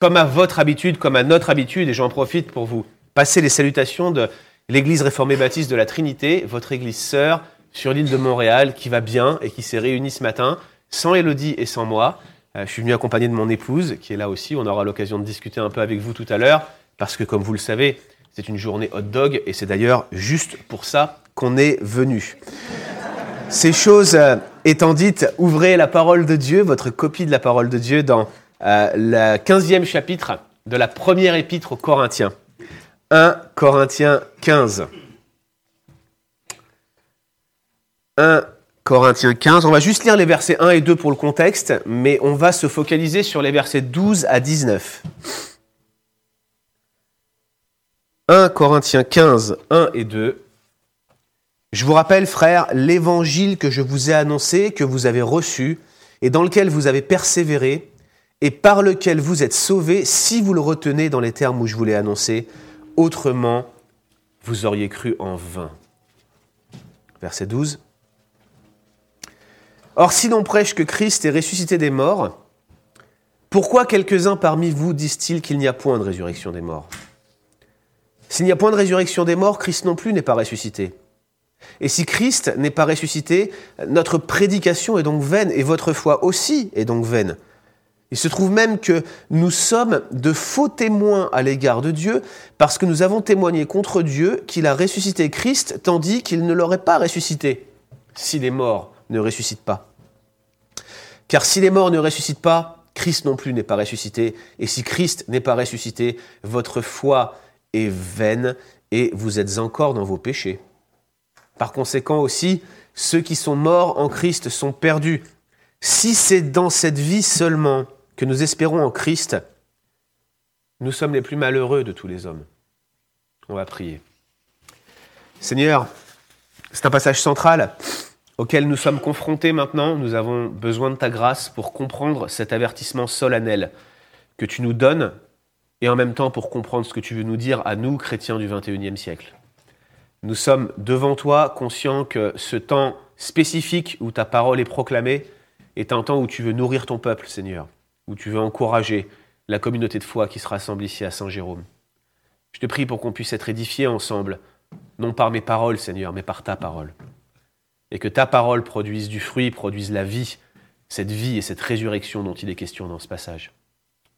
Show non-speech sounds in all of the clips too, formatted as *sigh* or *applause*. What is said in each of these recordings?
comme à votre habitude, comme à notre habitude, et j'en profite pour vous passer les salutations de l'Église réformée baptiste de la Trinité, votre Église sœur sur l'île de Montréal, qui va bien et qui s'est réunie ce matin, sans Élodie et sans moi. Euh, je suis venu accompagné de mon épouse, qui est là aussi. On aura l'occasion de discuter un peu avec vous tout à l'heure, parce que comme vous le savez, c'est une journée hot dog, et c'est d'ailleurs juste pour ça qu'on est venu. Ces choses euh, étant dites, ouvrez la parole de Dieu, votre copie de la parole de Dieu, dans euh, le 15e chapitre de la première épître aux Corinthiens. 1 Corinthiens 15. 1 Corinthiens 15. On va juste lire les versets 1 et 2 pour le contexte, mais on va se focaliser sur les versets 12 à 19. 1 Corinthiens 15, 1 et 2. Je vous rappelle, frères, l'évangile que je vous ai annoncé, que vous avez reçu, et dans lequel vous avez persévéré, et par lequel vous êtes sauvés, si vous le retenez dans les termes où je vous l'ai annoncé, autrement, vous auriez cru en vain. Verset 12. Or, si l'on prêche que Christ est ressuscité des morts, pourquoi quelques-uns parmi vous disent-ils qu'il n'y a point de résurrection des morts? S'il n'y a point de résurrection des morts, Christ non plus n'est pas ressuscité. Et si Christ n'est pas ressuscité, notre prédication est donc vaine, et votre foi aussi est donc vaine. Il se trouve même que nous sommes de faux témoins à l'égard de Dieu, parce que nous avons témoigné contre Dieu qu'il a ressuscité Christ, tandis qu'il ne l'aurait pas ressuscité, si les morts ne ressuscitent pas. Car si les morts ne ressuscitent pas, Christ non plus n'est pas ressuscité. Et si Christ n'est pas ressuscité, votre foi est vaine et vous êtes encore dans vos péchés. Par conséquent aussi, ceux qui sont morts en Christ sont perdus. Si c'est dans cette vie seulement que nous espérons en Christ, nous sommes les plus malheureux de tous les hommes. On va prier. Seigneur, c'est un passage central auquel nous sommes confrontés maintenant, nous avons besoin de ta grâce pour comprendre cet avertissement solennel que tu nous donnes et en même temps pour comprendre ce que tu veux nous dire à nous, chrétiens du XXIe siècle. Nous sommes devant toi conscients que ce temps spécifique où ta parole est proclamée est un temps où tu veux nourrir ton peuple, Seigneur, où tu veux encourager la communauté de foi qui se rassemble ici à Saint-Jérôme. Je te prie pour qu'on puisse être édifiés ensemble, non par mes paroles, Seigneur, mais par ta parole et que ta parole produise du fruit, produise la vie, cette vie et cette résurrection dont il est question dans ce passage.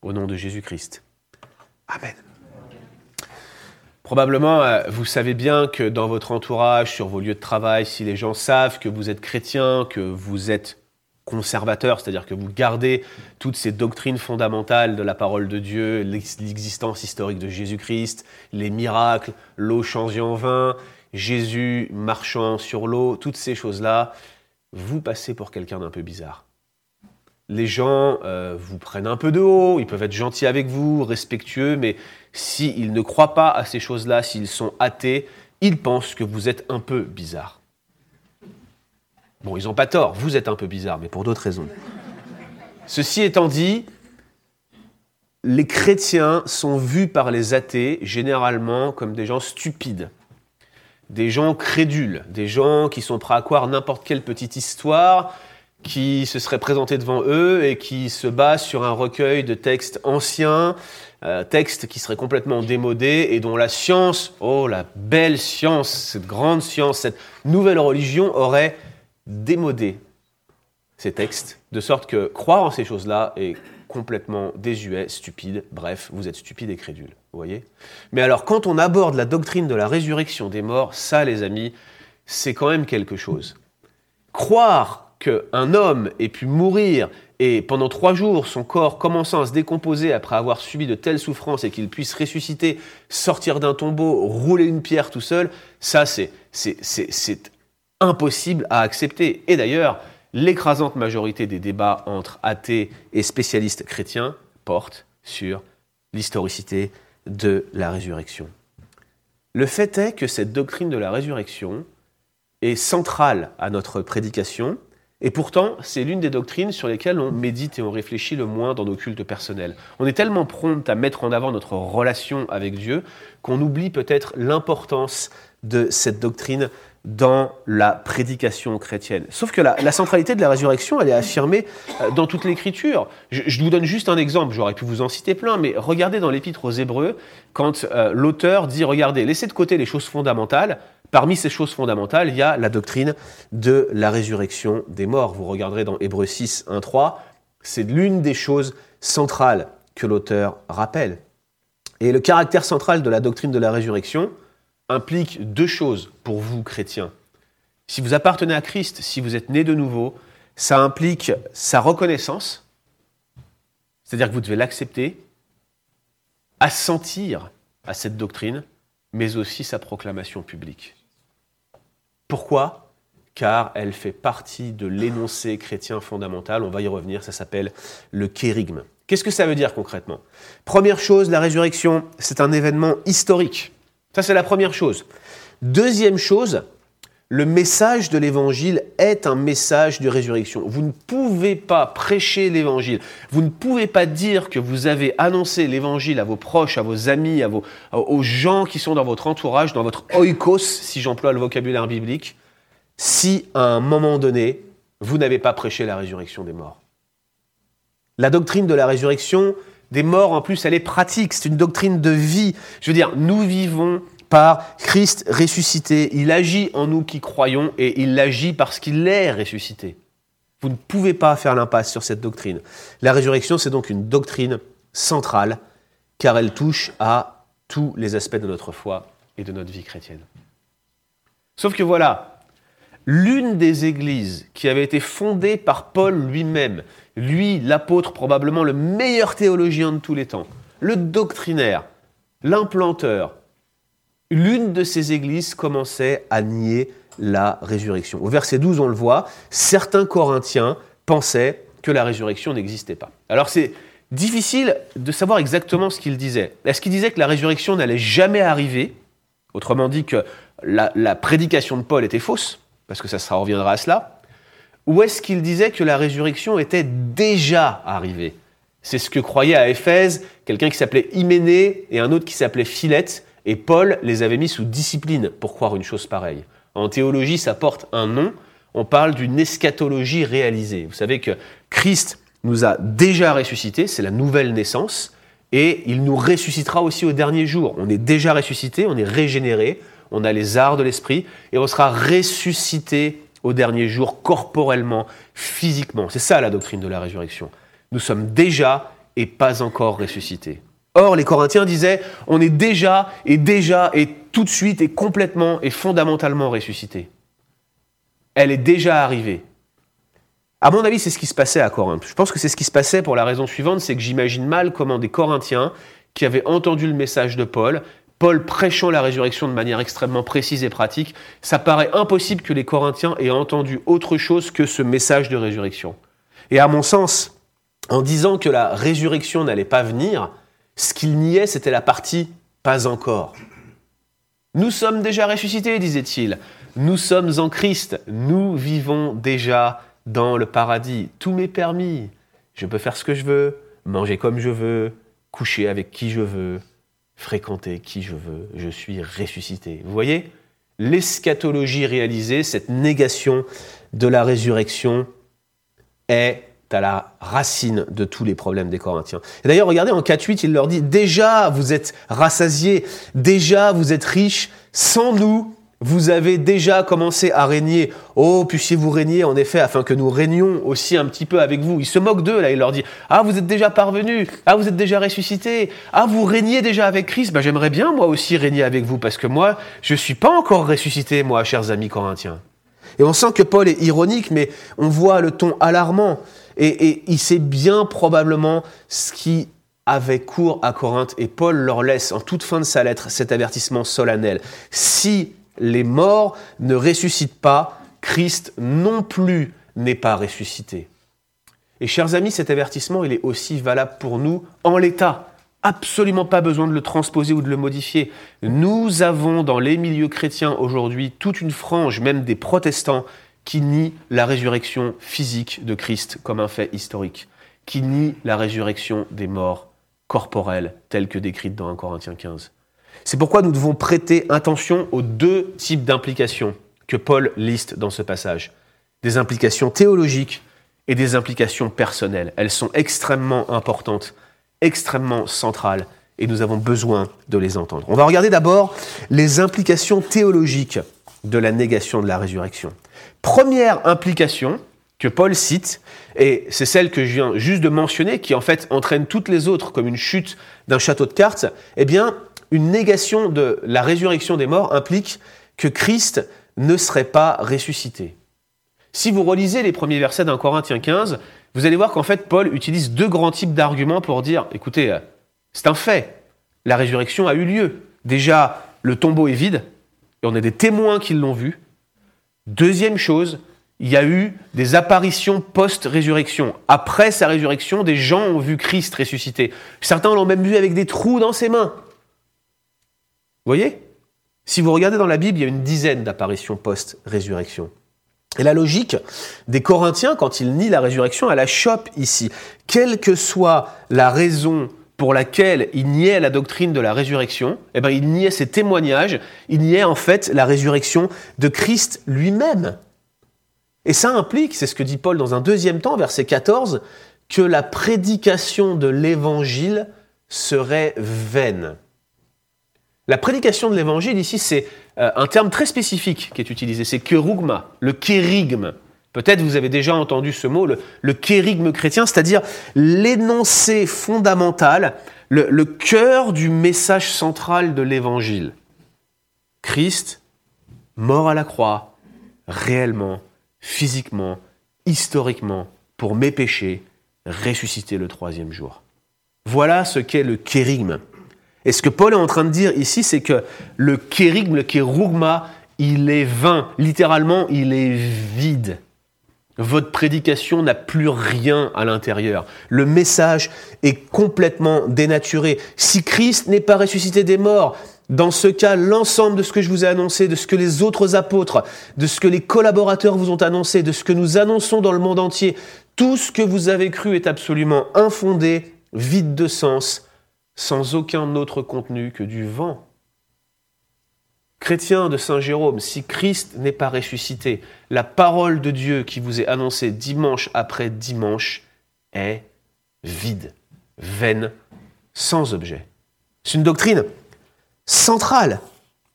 Au nom de Jésus-Christ. Amen. Probablement, euh, vous savez bien que dans votre entourage, sur vos lieux de travail, si les gens savent que vous êtes chrétien, que vous êtes conservateur, c'est-à-dire que vous gardez toutes ces doctrines fondamentales de la parole de Dieu, l'existence historique de Jésus-Christ, les miracles, l'eau changée en vin, Jésus marchant sur l'eau, toutes ces choses-là, vous passez pour quelqu'un d'un peu bizarre. Les gens euh, vous prennent un peu de haut, ils peuvent être gentils avec vous, respectueux, mais s'ils ne croient pas à ces choses-là, s'ils sont athées, ils pensent que vous êtes un peu bizarre. Bon, ils n'ont pas tort, vous êtes un peu bizarre, mais pour d'autres raisons. Ceci étant dit, les chrétiens sont vus par les athées généralement comme des gens stupides des gens crédules, des gens qui sont prêts à croire n'importe quelle petite histoire qui se serait présentée devant eux et qui se base sur un recueil de textes anciens, euh, textes qui seraient complètement démodés et dont la science, oh la belle science, cette grande science, cette nouvelle religion aurait démodé ces textes, de sorte que croire en ces choses-là est complètement désuet, stupide, bref, vous êtes stupide et crédule. Vous voyez Mais alors, quand on aborde la doctrine de la résurrection des morts, ça, les amis, c'est quand même quelque chose. Croire qu'un homme ait pu mourir et pendant trois jours, son corps commençant à se décomposer après avoir subi de telles souffrances et qu'il puisse ressusciter, sortir d'un tombeau, rouler une pierre tout seul, ça, c'est impossible à accepter. Et d'ailleurs, l'écrasante majorité des débats entre athées et spécialistes chrétiens portent sur l'historicité de la résurrection. Le fait est que cette doctrine de la résurrection est centrale à notre prédication, et pourtant c'est l'une des doctrines sur lesquelles on médite et on réfléchit le moins dans nos cultes personnels. On est tellement prompt à mettre en avant notre relation avec Dieu qu'on oublie peut-être l'importance de cette doctrine dans la prédication chrétienne. Sauf que la, centralité de la résurrection, elle est affirmée euh, dans toute l'Écriture. Je, vous donne juste un exemple, j'aurais pu vous en citer plein, mais regardez dans l'Épître aux Hébreux, quand euh, l'auteur dit, regardez, laissez de côté les choses fondamentales, parmi ces choses fondamentales, il y a la doctrine de la résurrection des morts. Vous regarderez dans Hébreux 6, 1, 3, c'est l'une des choses centrales que l'auteur rappelle. Et le caractère central de la doctrine de la résurrection, implique deux choses pour vous, chrétiens. Si vous appartenez à Christ, si vous êtes né de nouveau, ça implique sa reconnaissance, c'est-à-dire que vous devez l'accepter, assentir à cette doctrine, mais aussi sa proclamation publique. Pourquoi? Car elle fait partie de l'énoncé chrétien fondamental, on va y revenir, ça s'appelle le kérigme. Qu'est-ce que ça veut dire concrètement? Première chose, la résurrection, c'est un événement historique. Ça, c'est la première chose. Deuxième chose, le message de l'évangile est un message de résurrection. Vous ne pouvez pas prêcher l'évangile. Vous ne pouvez pas dire que vous avez annoncé l'évangile à vos proches, à vos amis, à vos, aux gens qui sont dans votre entourage, dans votre oikos, si j'emploie le vocabulaire biblique, si à un moment donné, vous n'avez pas prêché la résurrection des morts. La doctrine de la résurrection, des morts, en plus, elle est pratique, c'est une doctrine de vie. Je veux dire, nous vivons par Christ ressuscité. Il agit en nous qui croyons et il agit parce qu'il est ressuscité. Vous ne pouvez pas faire l'impasse sur cette doctrine. La résurrection, c'est donc une doctrine centrale, car elle touche à tous les aspects de notre foi et de notre vie chrétienne. Sauf que voilà, l'une des églises qui avait été fondée par Paul lui-même, lui, l'apôtre, probablement le meilleur théologien de tous les temps, le doctrinaire, l'implanteur, l'une de ces églises commençait à nier la résurrection. Au verset 12, on le voit, certains Corinthiens pensaient que la résurrection n'existait pas. Alors c'est difficile de savoir exactement ce qu'il disait. Est-ce qu'il disait que la résurrection n'allait jamais arriver? Autrement dit que la, la, prédication de Paul était fausse, parce que ça, reviendra à cela. Ou est-ce qu'il disait que la résurrection était déjà arrivée? C'est ce que croyaient à Éphèse quelqu'un qui s'appelait Hyménée et un autre qui s'appelait Philette, et Paul les avait mis sous discipline pour croire une chose pareille. En théologie, ça porte un nom, on parle d'une eschatologie réalisée. Vous savez que Christ nous a déjà ressuscités, c'est la nouvelle naissance, et il nous ressuscitera aussi au dernier jour. On est déjà ressuscité, on est régénéré, on a les arts de l'esprit, et on sera ressuscité au dernier jour, corporellement, physiquement. C'est ça la doctrine de la résurrection. Nous sommes déjà et pas encore ressuscités. Or, les Corinthiens disaient, on est déjà et déjà et tout de suite et complètement et fondamentalement ressuscité. Elle est déjà arrivée. À mon avis, c'est ce qui se passait à Corinthe. Je pense que c'est ce qui se passait pour la raison suivante, c'est que j'imagine mal comment des Corinthiens qui avaient entendu le message de Paul Paul prêchant la résurrection de manière extrêmement précise et pratique, ça paraît impossible que les Corinthiens aient entendu autre chose que ce message de résurrection. Et à mon sens, en disant que la résurrection n'allait pas venir, ce qu'il niait, c'était la partie pas encore. Nous sommes déjà ressuscités, disait-il. Nous sommes en Christ. Nous vivons déjà dans le paradis. Tout m'est permis. Je peux faire ce que je veux, manger comme je veux, coucher avec qui je veux, fréquenter qui je veux, je suis ressuscité. Vous voyez L'eschatologie réalisée, cette négation de la résurrection, est à la racine de tous les problèmes des Corinthiens. Et d'ailleurs, regardez, en 4.8, il leur dit, déjà vous êtes rassasiés, déjà vous êtes riches, sans nous, vous avez déjà commencé à régner. Oh, puissiez-vous régner, en effet, afin que nous régnions aussi un petit peu avec vous. Il se moque d'eux, là, il leur dit, ah, vous êtes déjà parvenus, ah, vous êtes déjà ressuscités, ah, vous régnez déjà avec Christ. Ben, j'aimerais bien, moi aussi, régner avec vous, parce que moi, je ne suis pas encore ressuscité, moi, chers amis corinthiens. Et on sent que Paul est ironique, mais on voit le ton alarmant. Et, et il sait bien probablement ce qui avait cours à Corinthe, et Paul leur laisse en toute fin de sa lettre cet avertissement solennel. Si les morts ne ressuscitent pas, Christ non plus n'est pas ressuscité. Et chers amis, cet avertissement, il est aussi valable pour nous en l'état. Absolument pas besoin de le transposer ou de le modifier. Nous avons dans les milieux chrétiens aujourd'hui toute une frange, même des protestants, qui nie la résurrection physique de Christ comme un fait historique, qui nie la résurrection des morts corporels telle que décrite dans 1 Corinthiens 15. C'est pourquoi nous devons prêter attention aux deux types d'implications que Paul liste dans ce passage. Des implications théologiques et des implications personnelles. Elles sont extrêmement importantes, extrêmement centrales, et nous avons besoin de les entendre. On va regarder d'abord les implications théologiques de la négation de la résurrection. Première implication que Paul cite, et c'est celle que je viens juste de mentionner, qui en fait entraîne toutes les autres comme une chute d'un château de cartes, eh bien, une négation de la résurrection des morts implique que Christ ne serait pas ressuscité. Si vous relisez les premiers versets d'un Corinthiens 15, vous allez voir qu'en fait Paul utilise deux grands types d'arguments pour dire, écoutez, c'est un fait, la résurrection a eu lieu. Déjà, le tombeau est vide, et on a des témoins qui l'ont vu. Deuxième chose, il y a eu des apparitions post-résurrection. Après sa résurrection, des gens ont vu Christ ressuscité. Certains l'ont même vu avec des trous dans ses mains. Voyez? Si vous regardez dans la Bible, il y a une dizaine d'apparitions post-résurrection. Et la logique des Corinthiens, quand ils nient la résurrection, elle la chope ici. Quelle que soit la raison pour laquelle ils niaient la doctrine de la résurrection, eh ben, ils niaient ces témoignages, ils niaient en fait la résurrection de Christ lui-même. Et ça implique, c'est ce que dit Paul dans un deuxième temps, verset 14, que la prédication de l'évangile serait vaine. La prédication de l'évangile ici, c'est euh, un terme très spécifique qui est utilisé, c'est kerugma, le kérigme. Peut-être vous avez déjà entendu ce mot, le, kérigme chrétien, c'est-à-dire l'énoncé fondamental, le, le cœur du message central de l'évangile. Christ, mort à la croix, réellement, physiquement, historiquement, pour mes péchés, ressuscité le troisième jour. Voilà ce qu'est le kérigme. Et ce que Paul est en train de dire ici, c'est que le kérigme, le kérugma, il est vain. Littéralement, il est vide. Votre prédication n'a plus rien à l'intérieur. Le message est complètement dénaturé. Si Christ n'est pas ressuscité des morts, dans ce cas, l'ensemble de ce que je vous ai annoncé, de ce que les autres apôtres, de ce que les collaborateurs vous ont annoncé, de ce que nous annonçons dans le monde entier, tout ce que vous avez cru est absolument infondé, vide de sens, sans aucun autre contenu que du vent. Chrétien de Saint Jérôme, si Christ n'est pas ressuscité, la parole de Dieu qui vous est annoncée dimanche après dimanche est vide, vaine, sans objet. C'est une doctrine centrale,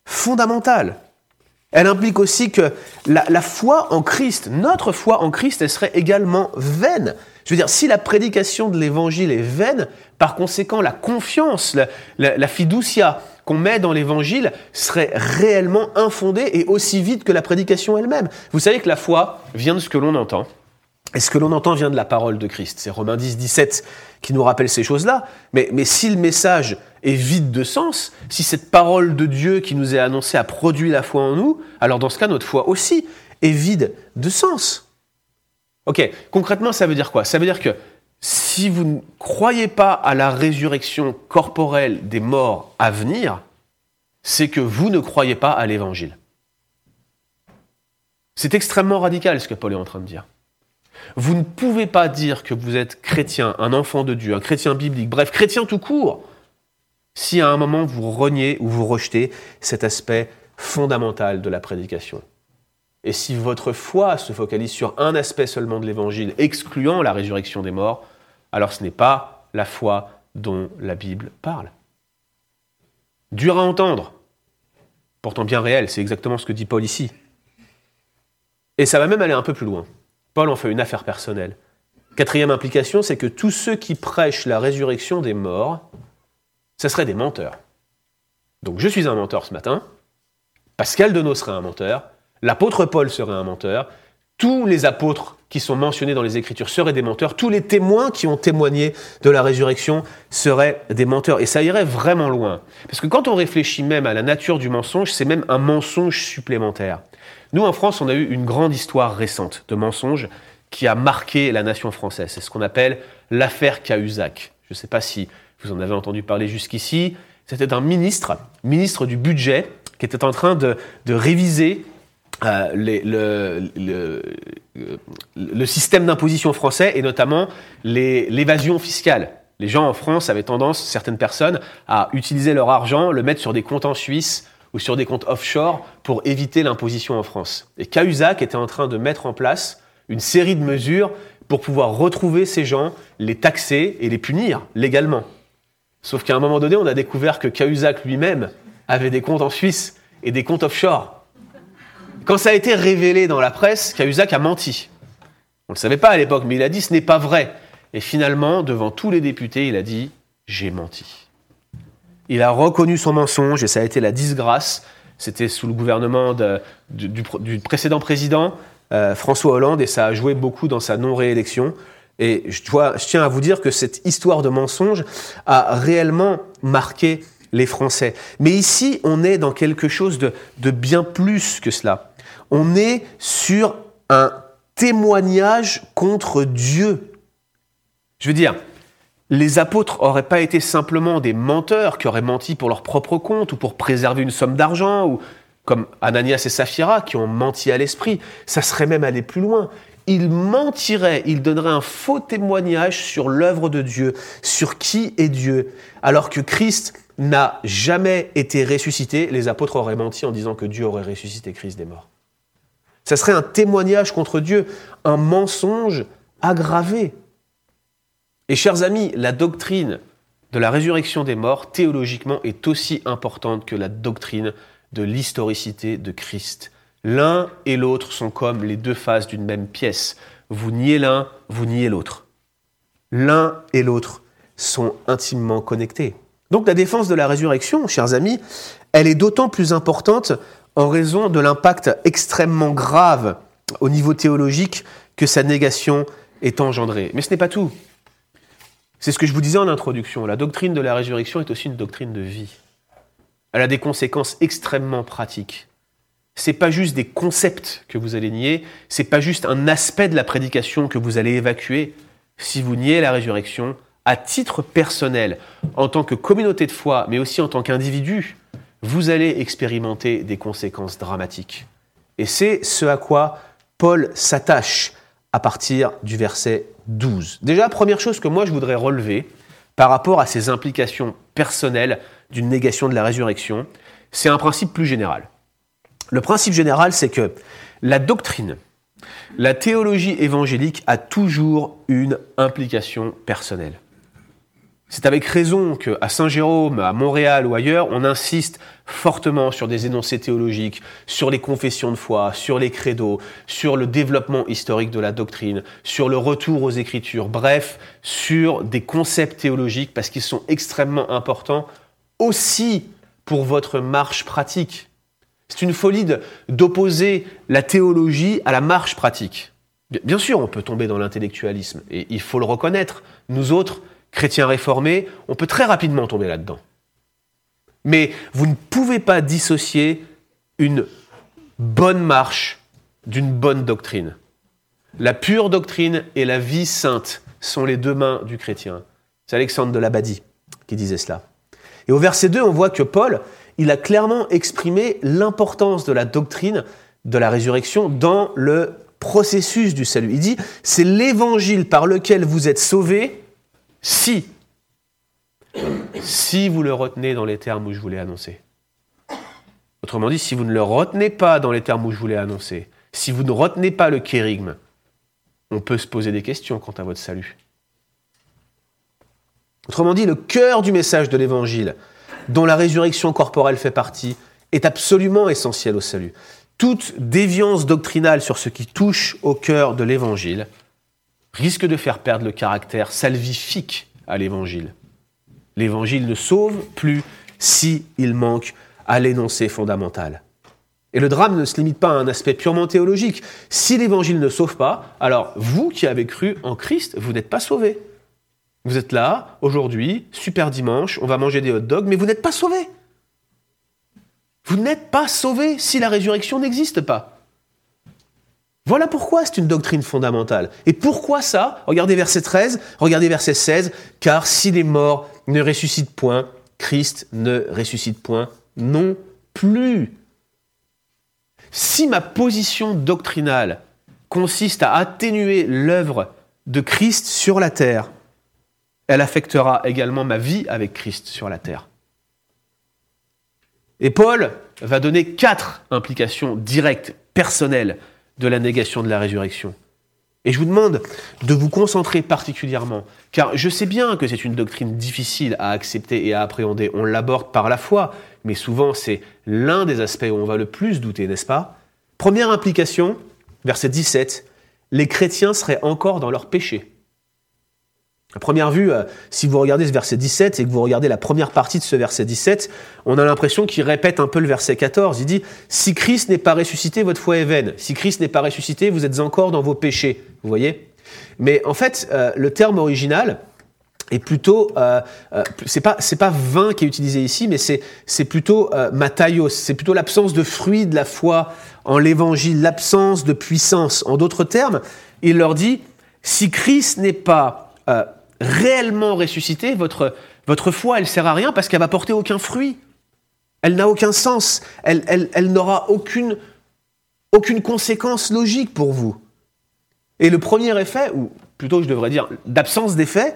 fondamentale. Elle implique aussi que la, foi en Christ, notre foi en Christ, elle serait également vaine. Je veux dire, si la prédication de l'évangile est vaine, par conséquent, la confiance, la, fiducia qu'on met dans l'évangile serait réellement infondée et aussi vide que la prédication elle-même. Vous savez que la foi vient de ce que l'on entend. Et ce que l'on entend vient de la parole de Christ. C'est Romains 10, 17 qui nous rappelle ces choses-là. Mais, mais si le message est vide de sens, si cette parole de Dieu qui nous est annoncée a produit la foi en nous, alors dans ce cas, notre foi aussi est vide de sens. Ok, concrètement, ça veut dire quoi? Ça veut dire que si vous ne croyez pas à la résurrection corporelle des morts à venir, c'est que vous ne croyez pas à l'évangile. C'est extrêmement radical ce que Paul est en train de dire. Vous ne pouvez pas dire que vous êtes chrétien, un enfant de Dieu, un chrétien biblique, bref, chrétien tout court, si à un moment vous reniez ou vous rejetez cet aspect fondamental de la prédication. Et si votre foi se focalise sur un aspect seulement de l'évangile, excluant la résurrection des morts, alors ce n'est pas la foi dont la Bible parle. Dur à entendre, pourtant bien réel, c'est exactement ce que dit Paul ici. Et ça va même aller un peu plus loin. Paul en fait une affaire personnelle. Quatrième implication, c'est que tous ceux qui prêchent la résurrection des morts, ce seraient des menteurs. Donc je suis un menteur ce matin, Pascal Denot serait un menteur, L'apôtre Paul serait un menteur. Tous les apôtres qui sont mentionnés dans les Écritures seraient des menteurs. Tous les témoins qui ont témoigné de la résurrection seraient des menteurs. Et ça irait vraiment loin. Parce que quand on réfléchit même à la nature du mensonge, c'est même un mensonge supplémentaire. Nous, en France, on a eu une grande histoire récente de mensonges qui a marqué la nation française. C'est ce qu'on appelle l'affaire Cahuzac. Je ne sais pas si vous en avez entendu parler jusqu'ici. C'était un ministre, ministre du budget, qui était en train de, de réviser euh, le, le, système d'imposition français et notamment l'évasion fiscale. Les gens en France avaient tendance, certaines personnes, à utiliser leur argent, le mettre sur des comptes en Suisse ou sur des comptes offshore pour éviter l'imposition en France. Et Cahuzac était en train de mettre en place une série de mesures pour pouvoir retrouver ces gens, les taxer et les punir légalement. Sauf qu'à un moment donné, on a découvert que Cahuzac lui-même avait des comptes en Suisse et des comptes offshore. Quand ça a été révélé dans la presse, Cahuzac a menti. On ne le savait pas à l'époque, mais il a dit ce n'est pas vrai. Et finalement, devant tous les députés, il a dit j'ai menti. Il a reconnu son mensonge et ça a été la disgrâce. C'était sous le gouvernement du, précédent président, euh, François Hollande, et ça a joué beaucoup dans sa non-réélection. Et je, tiens à vous dire que cette histoire de mensonge a réellement marqué les Français. Mais ici, on est dans quelque chose de bien plus que cela. On est sur un témoignage contre Dieu. Je veux dire, les apôtres n'auraient pas été simplement des menteurs qui auraient menti pour leur propre compte ou pour préserver une somme d'argent ou comme Ananias et Saphira qui ont menti à l'esprit. Ça serait même aller plus loin. Ils mentiraient, ils donneraient un faux témoignage sur l'œuvre de Dieu, sur qui est Dieu, alors que Christ n'a jamais été ressuscité. Les apôtres auraient menti en disant que Dieu aurait ressuscité Christ des morts. Ça serait un témoignage contre Dieu, un mensonge aggravé. Et chers amis, la doctrine de la résurrection des morts, théologiquement, est aussi importante que la doctrine de l'historicité de Christ. L'un et l'autre sont comme les deux faces d'une même pièce. Vous niez l'un, vous niez l'autre. L'un et l'autre sont intimement connectés. Donc la défense de la résurrection, chers amis, elle est d'autant plus importante en raison de l'impact extrêmement grave au niveau théologique que sa négation est engendrée. Mais ce n'est pas tout. C'est ce que je vous disais en introduction. La doctrine de la résurrection est aussi une doctrine de vie. Elle a des conséquences extrêmement pratiques. C'est pas juste des concepts que vous allez nier, c'est pas juste un aspect de la prédication que vous allez évacuer. Si vous niez la résurrection, à titre personnel, en tant que communauté de foi, mais aussi en tant qu'individu, vous allez expérimenter des conséquences dramatiques. Et c'est ce à quoi Paul s'attache à partir du verset 12. Déjà, première chose que moi je voudrais relever par rapport à ces implications personnelles d'une négation de la résurrection, c'est un principe plus général. Le principe général, c'est que la doctrine, la théologie évangélique a toujours une implication personnelle. C'est avec raison qu'à Saint-Jérôme, à Montréal ou ailleurs, on insiste fortement sur des énoncés théologiques, sur les confessions de foi, sur les credos, sur le développement historique de la doctrine, sur le retour aux Écritures, bref, sur des concepts théologiques parce qu'ils sont extrêmement importants aussi pour votre marche pratique. C'est une folie d'opposer la théologie à la marche pratique. Bien sûr, on peut tomber dans l'intellectualisme, et il faut le reconnaître. Nous autres, chrétien réformé, on peut très rapidement tomber là-dedans. Mais vous ne pouvez pas dissocier une bonne marche d'une bonne doctrine. La pure doctrine et la vie sainte sont les deux mains du chrétien. C'est Alexandre de Labadie qui disait cela. Et au verset 2, on voit que Paul, il a clairement exprimé l'importance de la doctrine de la résurrection dans le processus du salut. Il dit, c'est l'évangile par lequel vous êtes sauvés si, si vous le retenez dans les termes où je vous l'ai annoncé. Autrement dit, si vous ne le retenez pas dans les termes où je vous l'ai annoncé, si vous ne retenez pas le kérigme, on peut se poser des questions quant à votre salut. Autrement dit, le cœur du message de l'Évangile, dont la résurrection corporelle fait partie, est absolument essentiel au salut. Toute déviance doctrinale sur ce qui touche au cœur de l'Évangile risque de faire perdre le caractère salvifique à l'évangile. L'évangile ne sauve plus si il manque à l'énoncé fondamental. Et le drame ne se limite pas à un aspect purement théologique. Si l'évangile ne sauve pas, alors vous qui avez cru en Christ, vous n'êtes pas sauvés. Vous êtes là, aujourd'hui, super dimanche, on va manger des hot dogs, mais vous n'êtes pas sauvés. Vous n'êtes pas sauvés si la résurrection n'existe pas. Voilà pourquoi c'est une doctrine fondamentale. Et pourquoi ça? Regardez verset 13, regardez verset 16, car si les morts ne ressuscitent point, Christ ne ressuscite point non plus. Si ma position doctrinale consiste à atténuer l'œuvre de Christ sur la terre, elle affectera également ma vie avec Christ sur la terre. Et Paul va donner quatre implications directes, personnelles, de la négation de la résurrection. Et je vous demande de vous concentrer particulièrement, car je sais bien que c'est une doctrine difficile à accepter et à appréhender. On l'aborde par la foi, mais souvent c'est l'un des aspects où on va le plus douter, n'est-ce pas? Première implication, verset 17, les chrétiens seraient encore dans leur péché. À première vue, euh, si vous regardez ce verset 17 et que vous regardez la première partie de ce verset 17, on a l'impression qu'il répète un peu le verset 14. Il dit Si Christ n'est pas ressuscité, votre foi est vaine. Si Christ n'est pas ressuscité, vous êtes encore dans vos péchés. Vous voyez? Mais en fait, euh, le terme original est plutôt, euh, c'est pas pas vain qui est utilisé ici, mais c'est plutôt mataios, c'est plutôt l'absence de fruit de la foi en l'évangile, l'absence de puissance. En d'autres termes, il leur dit si Christ n'est pas réellement ressuscité, votre votre foi elle sert à rien parce qu'elle va porter aucun fruit. Elle n'a aucun sens. Elle, elle, n'aura aucune, aucune conséquence logique pour vous. Et le premier effet, ou plutôt je devrais dire d'absence d'effet,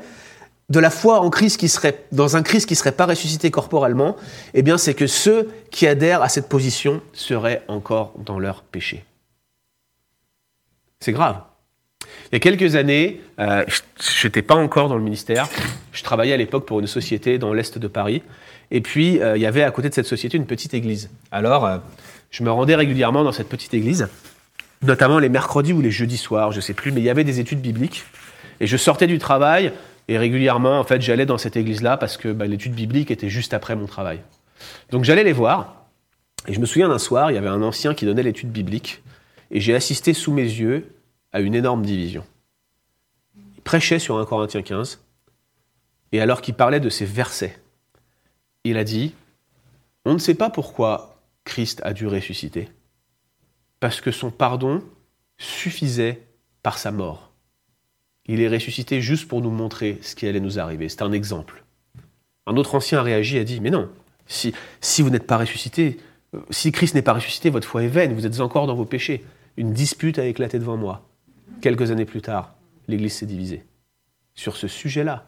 de la foi en Christ qui serait, dans un Christ qui ne serait pas ressuscité corporellement, eh bien c'est que ceux qui adhèrent à cette position seraient encore dans leur péché. C'est grave. Il y a quelques années, euh, je n'étais pas encore dans le ministère, je travaillais à l'époque pour une société dans l'Est de Paris, et puis euh, il y avait à côté de cette société une petite église. Alors, euh, je me rendais régulièrement dans cette petite église, notamment les mercredis ou les jeudis soirs, je ne sais plus, mais il y avait des études bibliques, et je sortais du travail, et régulièrement, en fait, j'allais dans cette église-là parce que bah, l'étude biblique était juste après mon travail. Donc j'allais les voir, et je me souviens d'un soir, il y avait un ancien qui donnait l'étude biblique, et j'ai assisté sous mes yeux à une énorme division. Il prêchait sur 1 Corinthiens 15, et alors qu'il parlait de ces versets, il a dit, on ne sait pas pourquoi Christ a dû ressusciter, parce que son pardon suffisait par sa mort. Il est ressuscité juste pour nous montrer ce qui allait nous arriver. C'est un exemple. Un autre ancien a réagi et a dit, mais non, si, si vous n'êtes pas ressuscité, euh, si Christ n'est pas ressuscité, votre foi est vaine, vous êtes encore dans vos péchés. Une dispute a éclaté devant moi. Quelques années plus tard, l'Église s'est divisée sur ce sujet-là.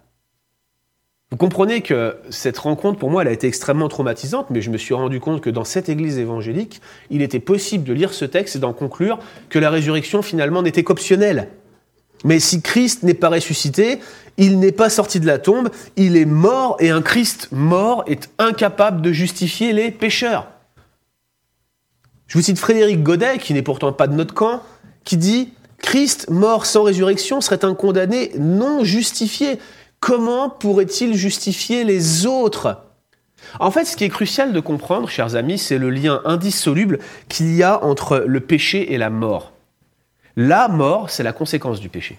Vous comprenez que cette rencontre, pour moi, elle a été extrêmement traumatisante, mais je me suis rendu compte que dans cette Église évangélique, il était possible de lire ce texte et d'en conclure que la résurrection, finalement, n'était qu'optionnelle. Mais si Christ n'est pas ressuscité, il n'est pas sorti de la tombe, il est mort, et un Christ mort est incapable de justifier les pécheurs. Je vous cite Frédéric Godet, qui n'est pourtant pas de notre camp, qui dit Christ mort sans résurrection serait un condamné non justifié. Comment pourrait-il justifier les autres? En fait, ce qui est crucial de comprendre, chers amis, c'est le lien indissoluble qu'il y a entre le péché et la mort. La mort, c'est la conséquence du péché.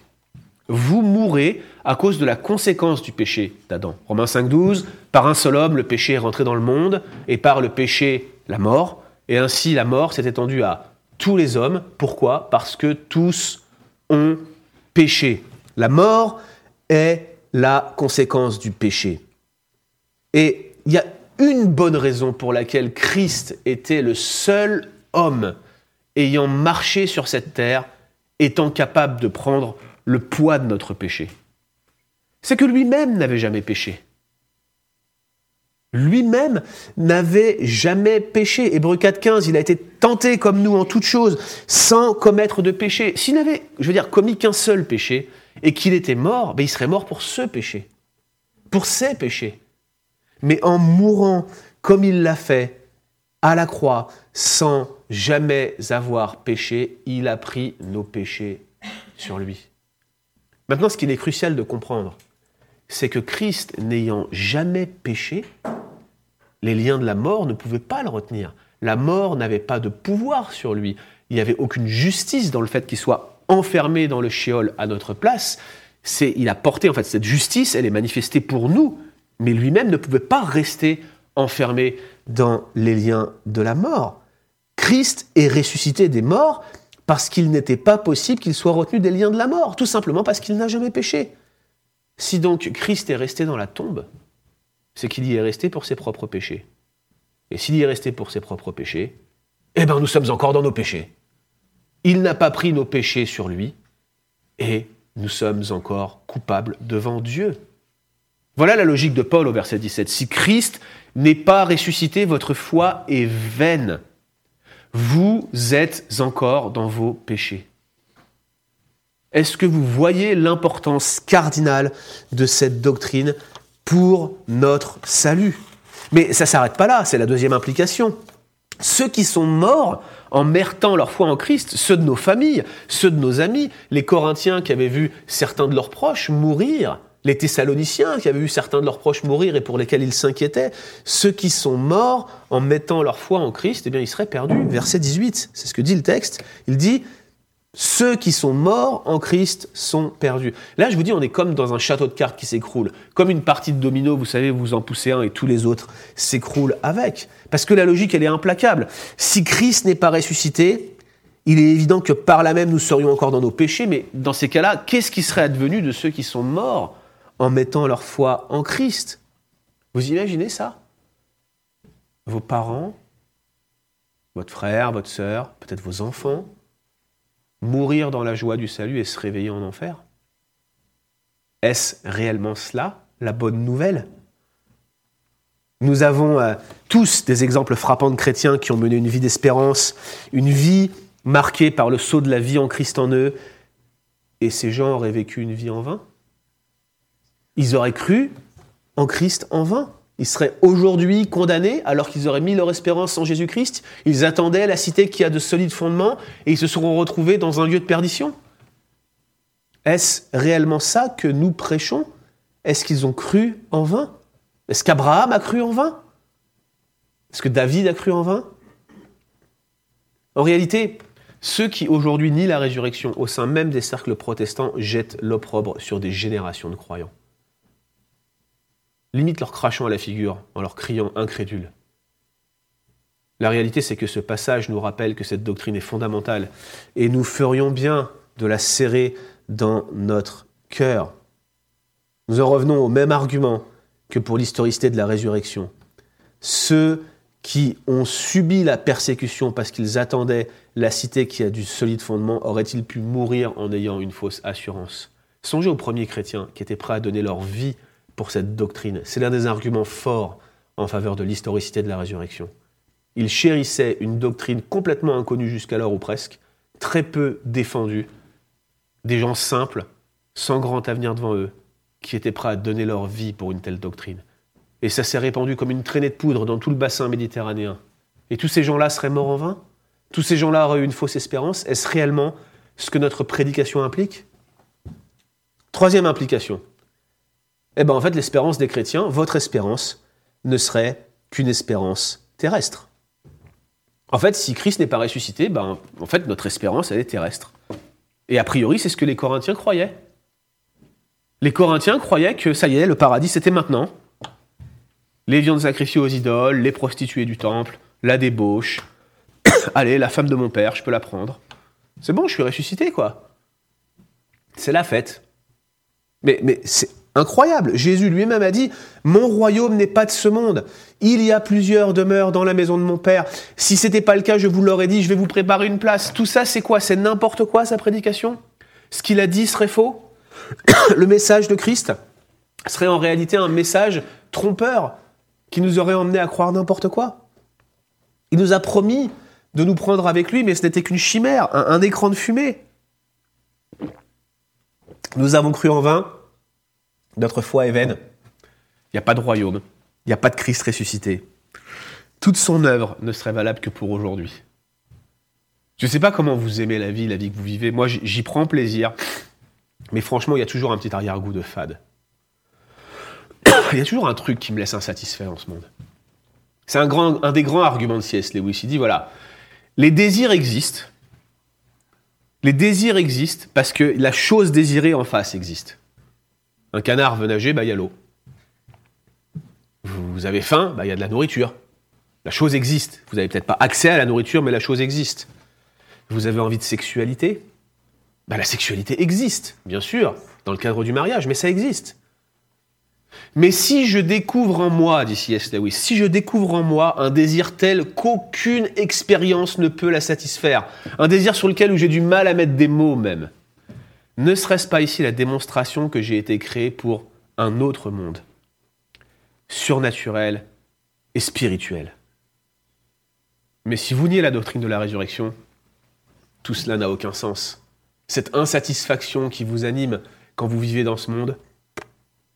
Vous mourrez à cause de la conséquence du péché d'Adam. Romains 5.12, par un seul homme, le péché est rentré dans le monde, et par le péché, la mort, et ainsi la mort s'est étendue à tous les hommes. Pourquoi? Parce que tous ont péché. La mort est la conséquence du péché. Et il y a une bonne raison pour laquelle Christ était le seul homme ayant marché sur cette terre, étant capable de prendre le poids de notre péché. C'est que lui-même n'avait jamais péché. Lui-même n'avait jamais péché. Hébreu 4.15, il a été tenté comme nous en toutes choses, sans commettre de péché. S'il n'avait, je veux dire, commis qu'un seul péché, et qu'il était mort, ben il serait mort pour ce péché, pour ses péchés. Mais en mourant comme il l'a fait, à la croix, sans jamais avoir péché, il a pris nos péchés sur lui. Maintenant, ce qu'il est crucial de comprendre, c'est que Christ, n'ayant jamais péché, les liens de la mort ne pouvaient pas le retenir. La mort n'avait pas de pouvoir sur lui. Il n'y avait aucune justice dans le fait qu'il soit enfermé dans le shéol à notre place. C'est, il a porté en fait cette justice, elle est manifestée pour nous, mais lui-même ne pouvait pas rester enfermé dans les liens de la mort. Christ est ressuscité des morts parce qu'il n'était pas possible qu'il soit retenu des liens de la mort, tout simplement parce qu'il n'a jamais péché. Si donc Christ est resté dans la tombe, c'est qu'il y est resté pour ses propres péchés. Et s'il y est resté pour ses propres péchés, eh bien nous sommes encore dans nos péchés. Il n'a pas pris nos péchés sur lui, et nous sommes encore coupables devant Dieu. Voilà la logique de Paul au verset 17. Si Christ n'est pas ressuscité, votre foi est vaine. Vous êtes encore dans vos péchés. Est-ce que vous voyez l'importance cardinale de cette doctrine pour notre salut Mais ça s'arrête pas là, c'est la deuxième implication. Ceux qui sont morts en mertant leur foi en Christ, ceux de nos familles, ceux de nos amis, les Corinthiens qui avaient vu certains de leurs proches mourir, les Thessaloniciens qui avaient vu certains de leurs proches mourir et pour lesquels ils s'inquiétaient, ceux qui sont morts en mettant leur foi en Christ, eh bien ils seraient perdus. Verset 18, c'est ce que dit le texte. Il dit ceux qui sont morts en Christ sont perdus. Là, je vous dis, on est comme dans un château de cartes qui s'écroule. Comme une partie de domino, vous savez, vous en poussez un et tous les autres s'écroulent avec. Parce que la logique, elle est implacable. Si Christ n'est pas ressuscité, il est évident que par là même, nous serions encore dans nos péchés. Mais dans ces cas-là, qu'est-ce qui serait advenu de ceux qui sont morts en mettant leur foi en Christ? Vous imaginez ça? Vos parents, votre frère, votre sœur, peut-être vos enfants, mourir dans la joie du salut et se réveiller en enfer? Est-ce réellement cela, la bonne nouvelle? Nous avons euh, tous des exemples frappants de chrétiens qui ont mené une vie d'espérance, une vie marquée par le saut de la vie en Christ en eux, et ces gens auraient vécu une vie en vain? Ils auraient cru en Christ en vain? Ils seraient aujourd'hui condamnés alors qu'ils auraient mis leur espérance en Jésus-Christ. Ils attendaient la cité qui a de solides fondements et ils se seront retrouvés dans un lieu de perdition. Est-ce réellement ça que nous prêchons? Est-ce qu'ils ont cru en vain? Est-ce qu'Abraham a cru en vain? Est-ce que David a cru en vain? En réalité, ceux qui aujourd'hui nient la résurrection au sein même des cercles protestants jettent l'opprobre sur des générations de croyants limite leur crachant à la figure en leur criant incrédule. La réalité, c'est que ce passage nous rappelle que cette doctrine est fondamentale et nous ferions bien de la serrer dans notre cœur. Nous en revenons au même argument que pour l'historicité de la résurrection. Ceux qui ont subi la persécution parce qu'ils attendaient la cité qui a du solide fondement, auraient-ils pu mourir en ayant une fausse assurance? Songez aux premiers chrétiens qui étaient prêts à donner leur vie pour cette doctrine. C'est l'un des arguments forts en faveur de l'historicité de la résurrection. Ils chérissaient une doctrine complètement inconnue jusqu'alors ou presque, très peu défendue, des gens simples, sans grand avenir devant eux, qui étaient prêts à donner leur vie pour une telle doctrine. Et ça s'est répandu comme une traînée de poudre dans tout le bassin méditerranéen. Et tous ces gens-là seraient morts en vain? Tous ces gens-là auraient eu une fausse espérance? Est-ce réellement ce que notre prédication implique? Troisième implication, eh bien en fait l'espérance des chrétiens, votre espérance, ne serait qu'une espérance terrestre. En fait, si Christ n'est pas ressuscité, ben, en fait notre espérance, elle est terrestre. Et a priori, c'est ce que les Corinthiens croyaient. Les Corinthiens croyaient que ça y est, le paradis c'était maintenant. Les viandes sacrifiées aux idoles, les prostituées du temple, la débauche. *coughs* Allez, la femme de mon père, je peux la prendre. C'est bon, je suis ressuscité, quoi. C'est la fête. Mais, mais c'est incroyable. Jésus lui-même a dit, mon royaume n'est pas de ce monde. Il y a plusieurs demeures dans la maison de mon Père. Si ce n'était pas le cas, je vous l'aurais dit, je vais vous préparer une place. Tout ça, c'est quoi? C'est n'importe quoi, sa prédication? Ce qu'il a dit serait faux? *coughs* Le message de Christ serait en réalité un message trompeur qui nous aurait emmené à croire n'importe quoi. Il nous a promis de nous prendre avec lui, mais ce n'était qu'une chimère, un écran de fumée. Nous avons cru en vain, notre foi est vaine. Il n'y a pas de royaume. Il n'y a pas de Christ ressuscité. Toute son œuvre ne serait valable que pour aujourd'hui. Je ne sais pas comment vous aimez la vie, la vie que vous vivez. Moi, j'y prends plaisir. Mais franchement, il y a toujours un petit arrière-goût de fade. il y a toujours un truc qui me laisse insatisfait dans ce monde. C'est un, un des grands arguments de C.S. Lewis. Il dit voilà, les désirs existent. Les désirs existent parce que la chose désirée en face existe. Un canard veut nager, bah, il y a l'eau. Vous avez faim, bah, il y a de la nourriture. La chose existe. Vous n'avez peut-être pas accès à la nourriture, mais la chose existe. Vous avez envie de sexualité? Bah, La sexualité existe, bien sûr, dans le cadre du mariage, mais ça existe. Mais si je découvre en moi, dit C.S. Lewis, si je découvre en moi un désir tel qu'aucune expérience ne peut la satisfaire, un désir sur lequel j'ai du mal à mettre des mots même, ne serait-ce pas ici la démonstration que j'ai été créé pour un autre monde surnaturelle et spirituelle. Mais si vous niez la doctrine de la résurrection, tout cela n'a aucun sens. Cette insatisfaction qui vous anime quand vous vivez dans ce monde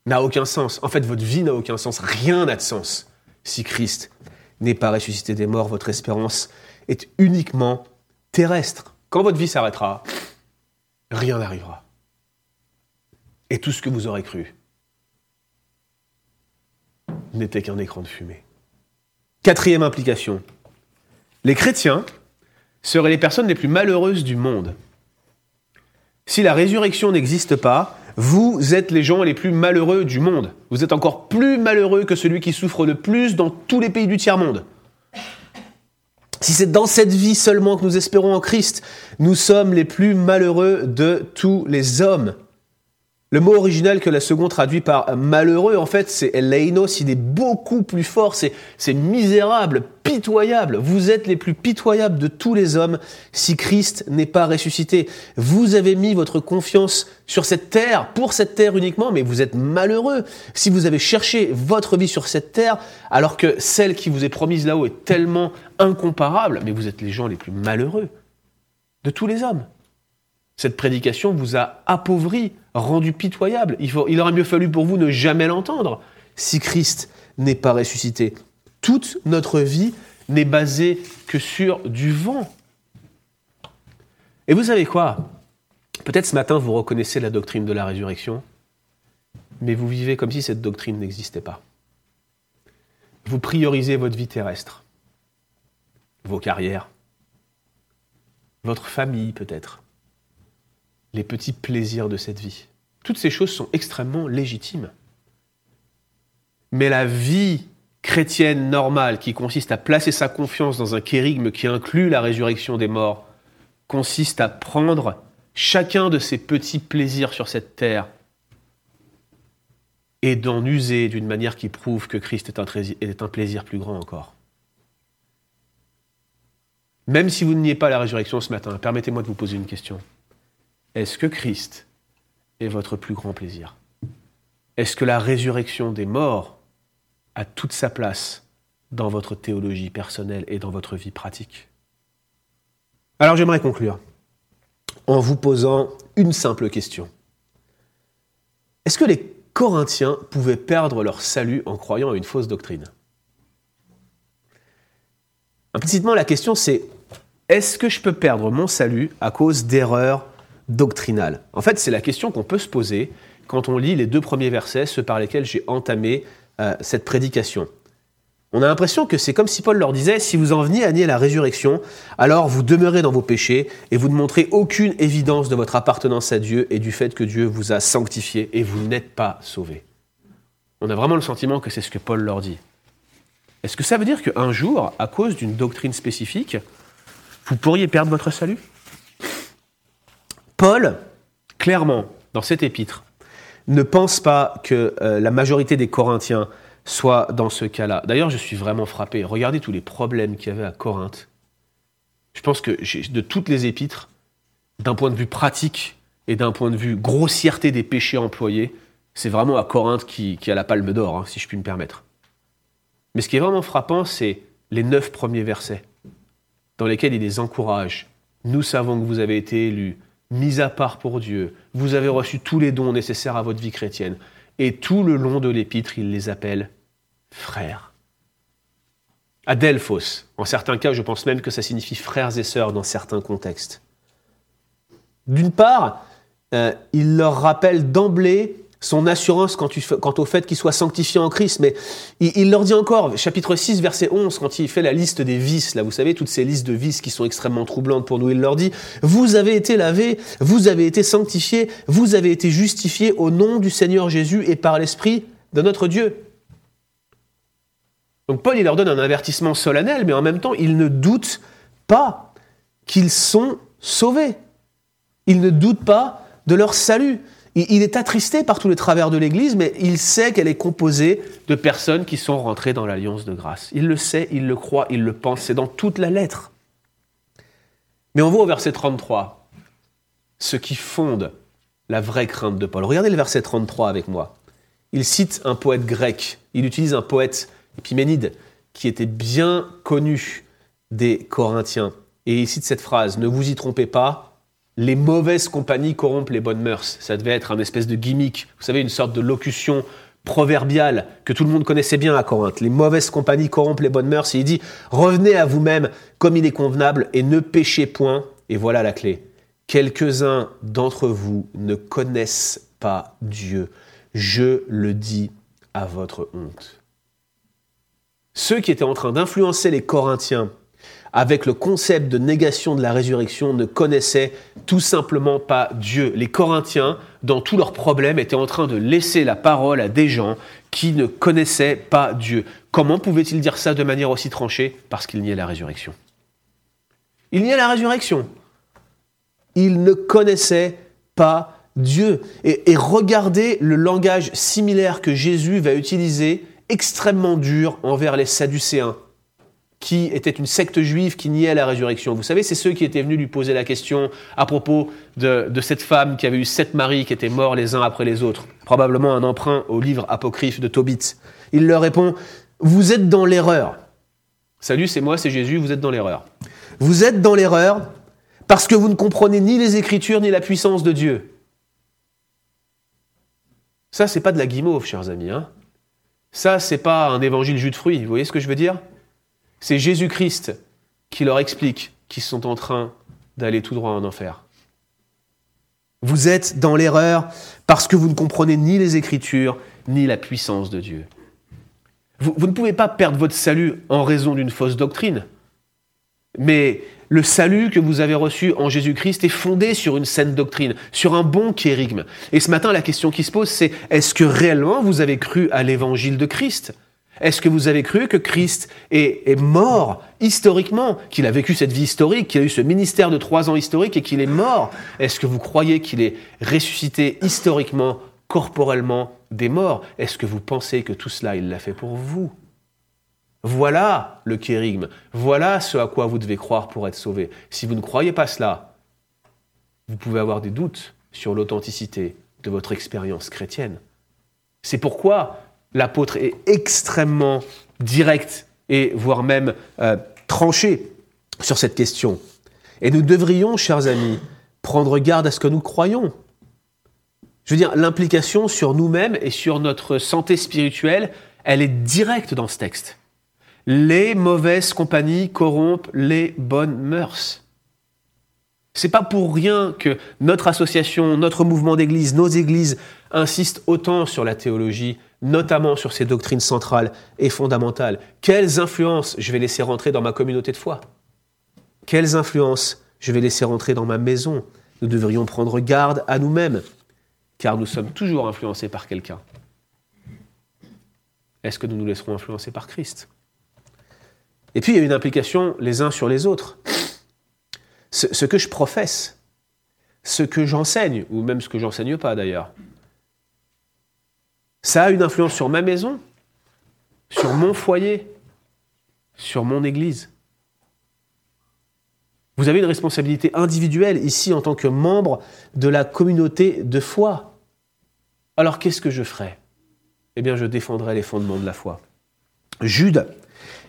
n'a aucun sens. En fait, votre vie n'a aucun sens. Rien n'a de sens si Christ n'est pas ressuscité des morts. Votre espérance est uniquement terrestre. Quand votre vie s'arrêtera, rien n'arrivera. Et tout ce que vous aurez cru n'était qu'un écran de fumée. Quatrième implication. Les chrétiens seraient les personnes les plus malheureuses du monde. Si la résurrection n'existe pas, vous êtes les gens les plus malheureux du monde. Vous êtes encore plus malheureux que celui qui souffre le plus dans tous les pays du tiers-monde. Si c'est dans cette vie seulement que nous espérons en Christ, nous sommes les plus malheureux de tous les hommes. Le mot original que la seconde traduit par malheureux, en fait, c'est eleinos, il est beaucoup plus fort, c'est misérable, pitoyable. Vous êtes les plus pitoyables de tous les hommes si Christ n'est pas ressuscité. Vous avez mis votre confiance sur cette terre, pour cette terre uniquement, mais vous êtes malheureux si vous avez cherché votre vie sur cette terre, alors que celle qui vous est promise là-haut est tellement incomparable, mais vous êtes les gens les plus malheureux de tous les hommes. Cette prédication vous a appauvri, rendu pitoyable. Il, il aurait mieux fallu pour vous ne jamais l'entendre si Christ n'est pas ressuscité. Toute notre vie n'est basée que sur du vent. Et vous savez quoi? Peut-être ce matin vous reconnaissez la doctrine de la résurrection, mais vous vivez comme si cette doctrine n'existait pas. Vous priorisez votre vie terrestre, vos carrières, votre famille peut-être, les petits plaisirs de cette vie. Toutes ces choses sont extrêmement légitimes. Mais la vie chrétienne normale qui consiste à placer sa confiance dans un kérigme qui inclut la résurrection des morts, consiste à prendre chacun de ces petits plaisirs sur cette terre et d'en user d'une manière qui prouve que Christ est un, plaisir plus grand encore. Même si vous n'y pas la résurrection ce matin, permettez-moi de vous poser une question. Est-ce que Christ est votre plus grand plaisir? Est-ce que la résurrection des morts a toute sa place dans votre théologie personnelle et dans votre vie pratique? Alors j'aimerais conclure en vous posant une simple question. Est-ce que les Corinthiens pouvaient perdre leur salut en croyant à une fausse doctrine? Implicitement, la question c'est est-ce que je peux perdre mon salut à cause d'erreurs doctrinale En fait, c'est la question qu'on peut se poser quand on lit les deux premiers versets, ceux par lesquels j'ai entamé euh, cette prédication. On a l'impression que c'est comme si Paul leur disait, si vous en veniez à nier la résurrection, alors vous demeurez dans vos péchés et vous ne montrez aucune évidence de votre appartenance à Dieu et du fait que Dieu vous a sanctifié et vous n'êtes pas sauvés. On a vraiment le sentiment que c'est ce que Paul leur dit. Est-ce que ça veut dire qu'un jour, à cause d'une doctrine spécifique, vous pourriez perdre votre salut? Paul, clairement, dans cet épître, ne pense pas que euh, la majorité des Corinthiens soient dans ce cas-là. D'ailleurs, je suis vraiment frappé. Regardez tous les problèmes qu'il y avait à Corinthe. Je pense que de toutes les épîtres, d'un point de vue pratique et d'un point de vue grossièreté des péchés employés, c'est vraiment à Corinthe qui, a la palme d'or, hein, si je puis me permettre. Mais ce qui est vraiment frappant, c'est les neuf premiers versets, dans lesquels il les encourage. Nous savons que vous avez été élus, mis à part pour Dieu. Vous avez reçu tous les dons nécessaires à votre vie chrétienne. Et tout le long de l'épître, il les appelle frères. Adelphos, en certains cas, je pense même que ça signifie frères et sœurs dans certains contextes. D'une part, euh, il leur rappelle d'emblée son assurance quant, au fait qu'il soit sanctifié en Christ. Mais il, leur dit encore, chapitre 6, verset 11, quand il fait la liste des vices, là, vous savez, toutes ces listes de vices qui sont extrêmement troublantes pour nous, il leur dit, vous avez été lavés, vous avez été sanctifiés, vous avez été justifiés au nom du Seigneur Jésus et par l'Esprit de notre Dieu. Donc Paul, il leur donne un avertissement solennel, mais en même temps, il ne doute pas qu'ils sont sauvés. Il ne doute pas de leur salut. Il est attristé par tous les travers de l'Église, mais il sait qu'elle est composée de personnes qui sont rentrées dans l'alliance de grâce. Il le sait, il le croit, il le pense, c'est dans toute la lettre. Mais on voit au verset 33 ce qui fonde la vraie crainte de Paul. Regardez le verset 33 avec moi. il cite un poète grec. Il utilise un poète Épiménide qui était bien connu des Corinthiens. Et il cite cette phrase Ne vous y trompez pas, les mauvaises compagnies corrompent les bonnes mœurs. Ça devait être un espèce de gimmick, vous savez, une sorte de locution proverbiale que tout le monde connaissait bien à Corinthe. Les mauvaises compagnies corrompent les bonnes mœurs. Et il dit Revenez à vous-même comme il est convenable et ne péchez point. Et voilà la clé. Quelques-uns d'entre vous ne connaissent pas Dieu. Je le dis à votre honte. Ceux qui étaient en train d'influencer les Corinthiens avec le concept de négation de la résurrection ne connaissaient tout simplement pas Dieu. Les Corinthiens, dans tous leurs problèmes, étaient en train de laisser la parole à des gens qui ne connaissaient pas Dieu. Comment pouvaient-ils dire ça de manière aussi tranchée? Parce qu'il n'y a la résurrection. Il n'y a la résurrection. Ils ne connaissaient pas Dieu. Et, et regardez le langage similaire que Jésus va utiliser, extrêmement dur envers les Sadducéens qui était une secte juive qui niait la résurrection. Vous savez, c'est ceux qui étaient venus lui poser la question à propos de, cette femme qui avait eu sept maris qui étaient morts les uns après les autres. Probablement un emprunt au livre apocryphe de Tobit. Il leur répond, vous êtes dans l'erreur. Salut, c'est moi, c'est Jésus, vous êtes dans l'erreur. Vous êtes dans l'erreur parce que vous ne comprenez ni les Écritures ni la puissance de Dieu. Ça, c'est pas de la guimauve, chers amis. Hein Ça, c'est pas un évangile jus de fruits. Vous voyez ce que je veux dire? C'est Jésus-Christ qui leur explique qu'ils sont en train d'aller tout droit en enfer. Vous êtes dans l'erreur parce que vous ne comprenez ni les Écritures, ni la puissance de Dieu. Vous, ne pouvez pas perdre votre salut en raison d'une fausse doctrine. Mais le salut que vous avez reçu en Jésus-Christ est fondé sur une saine doctrine, sur un bon kérigme. Et ce matin, la question qui se pose, c'est est-ce que réellement vous avez cru à l'évangile de Christ? Est-ce que vous avez cru que Christ est, mort historiquement, qu'il a vécu cette vie historique, qu'il a eu ce ministère de trois ans historique et qu'il est mort Est-ce que vous croyez qu'il est ressuscité historiquement, corporellement des morts Est-ce que vous pensez que tout cela, il l'a fait pour vous Voilà le kérigme. Voilà ce à quoi vous devez croire pour être sauvé. Si vous ne croyez pas cela, vous pouvez avoir des doutes sur l'authenticité de votre expérience chrétienne. C'est pourquoi l'apôtre est extrêmement direct et voire même euh, tranché sur cette question. Et nous devrions, chers amis, prendre garde à ce que nous croyons. Je veux dire, l'implication sur nous-mêmes et sur notre santé spirituelle, elle est directe dans ce texte. Les mauvaises compagnies corrompent les bonnes mœurs. C'est pas pour rien que notre association, notre mouvement d'église, nos églises insistent autant sur la théologie notamment sur ces doctrines centrales et fondamentales. Quelles influences je vais laisser rentrer dans ma communauté de foi? Quelles influences je vais laisser rentrer dans ma maison? Nous devrions prendre garde à nous-mêmes, car nous sommes toujours influencés par quelqu'un. Est-ce que nous nous laisserons influencer par Christ? Et puis il y a une implication les uns sur les autres. Ce, ce que je professe, ce que j'enseigne, ou même ce que j'enseigne pas d'ailleurs, ça a une influence sur ma maison, sur mon foyer, sur mon église. Vous avez une responsabilité individuelle ici en tant que membre de la communauté de foi. Alors qu'est-ce que je ferai Eh bien, je défendrai les fondements de la foi. Jude,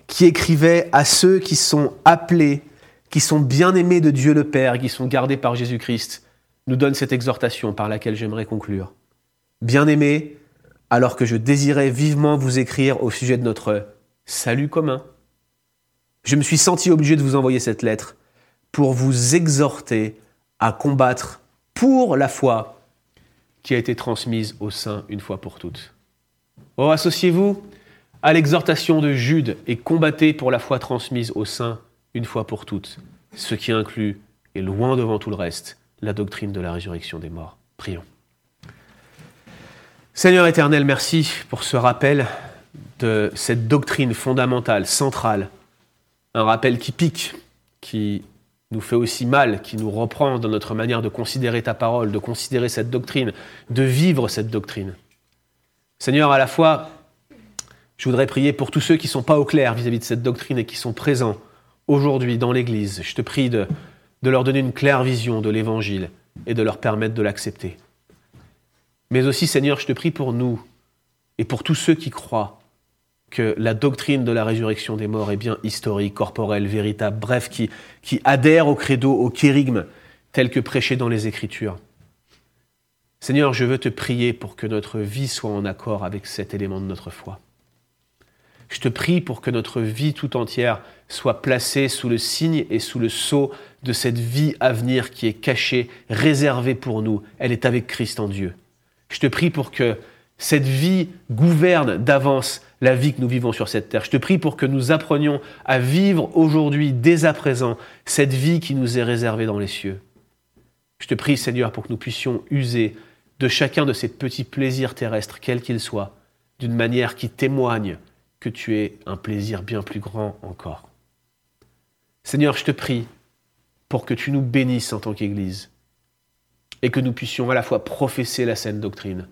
qui écrivait à ceux qui sont appelés, qui sont bien-aimés de Dieu le Père, qui sont gardés par Jésus-Christ, nous donne cette exhortation par laquelle j'aimerais conclure. Bien-aimés, alors que je désirais vivement vous écrire au sujet de notre salut commun. Je me suis senti obligé de vous envoyer cette lettre pour vous exhorter à combattre pour la foi qui a été transmise au sein une fois pour toutes. Oh, associez-vous à l'exhortation de Jude et combattez pour la foi transmise au sein une fois pour toutes, ce qui inclut, et loin devant tout le reste, la doctrine de la résurrection des morts. Prions. Seigneur éternel, merci pour ce rappel de cette doctrine fondamentale, centrale. Un rappel qui pique, qui nous fait aussi mal, qui nous reprend dans notre manière de considérer ta parole, de considérer cette doctrine, de vivre cette doctrine. Seigneur, à la fois, je voudrais prier pour tous ceux qui ne sont pas au clair vis-à-vis de cette doctrine et qui sont présents aujourd'hui dans l'Église. Je te prie de, de leur donner une claire vision de l'Évangile et de leur permettre de l'accepter. Mais aussi, Seigneur, je te prie pour nous, et pour tous ceux qui croient que la doctrine de la résurrection des morts est bien historique, corporelle, véritable, bref, qui, qui adhère au credo, au kérigme, tel que prêché dans les Écritures. Seigneur, je veux te prier pour que notre vie soit en accord avec cet élément de notre foi. Je te prie pour que notre vie tout entière soit placée sous le signe et sous le sceau de cette vie à venir qui est cachée, réservée pour nous. Elle est avec Christ en Dieu. Je te prie pour que cette vie gouverne d'avance la vie que nous vivons sur cette terre. Je te prie pour que nous apprenions à vivre aujourd'hui, dès à présent, cette vie qui nous est réservée dans les cieux. Je te prie, Seigneur, pour que nous puissions user de chacun de ces petits plaisirs terrestres, quels qu'ils soient, d'une manière qui témoigne que tu es un plaisir bien plus grand encore. Seigneur, je te prie pour que tu nous bénisses en tant qu'Église et que nous puissions à la fois professer la saine doctrine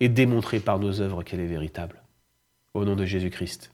et démontrer par nos œuvres qu'elle est véritable. Au nom de Jésus-Christ.